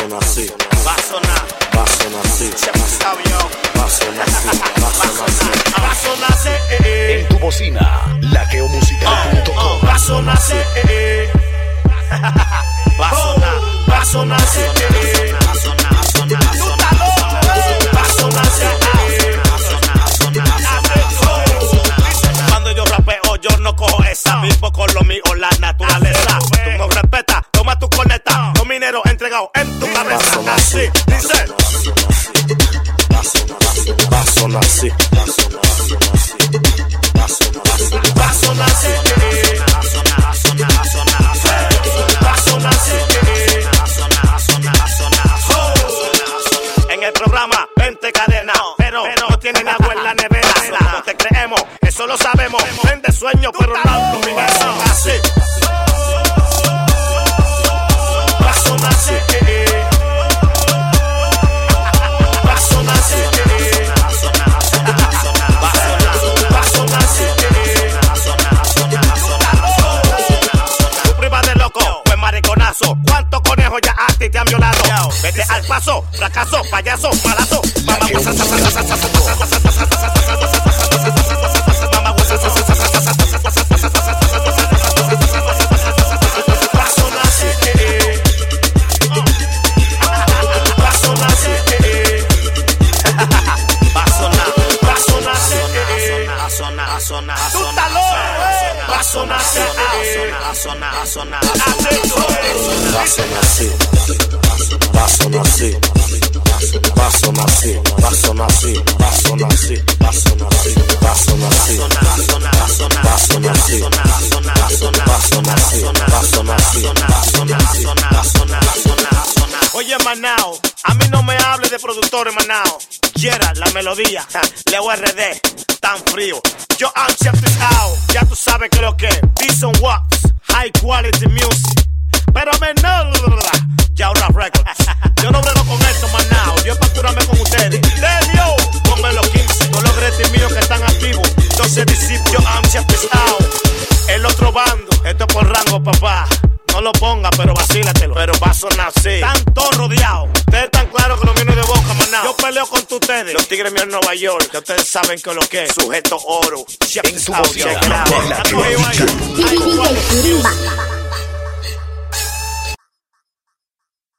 así. Siempre sabe yo. Va a sonar así, va a sonar así. Va a sonar así, eh, eh. En tu bocina, laqueomusical.com. Va a sonar así, eh, eh. Va a sonar, va a sonar así, eh, eh. Tú estás loco. Va a sonar así, eh, eh. Cuando yo rapeo, yo no cojo esa. Vivo con lo mío, la naturaleza. Entregados en tu cabeza. Así, así. dice. Va a sonar así. Va a sonar así. Va a sonar así. Va a sonar así. Va a sonar. En el programa, 20 cadenas, pero, no tienen agua en la nevera. No te creemos, eso lo sabemos. Vende sueño, pero no. Vete al paso, fracaso, payaso, malazo. Mamá, a sonar así, así. Va a sonar, así. Va a sonar así. Va a sonar así. Va a sonar así. Va a sonar así. Va a sonar así. Va a sonar así. Va a sonar así. Va a sonar así. Va a sonar así. Oye, Manao, a mí no me hables de productores, Manao. Quiera la melodía, Leo RD, tan frío. Yo am out, ya tú sabes que lo que. Bison Wax, high quality music. Pero menor, ya ahora discípulo, yo am out. El otro bando, esto es por rango, papá. No lo ponga, pero vacílatelo. Pero va a sonar así. Están todos rodeados. Ustedes están claros que lo mío no es de boca, maná. Yo peleo contra ustedes. Los tigres míos en Nueva York. Ya ustedes saben que lo que es. Sujeto oro. Check En tu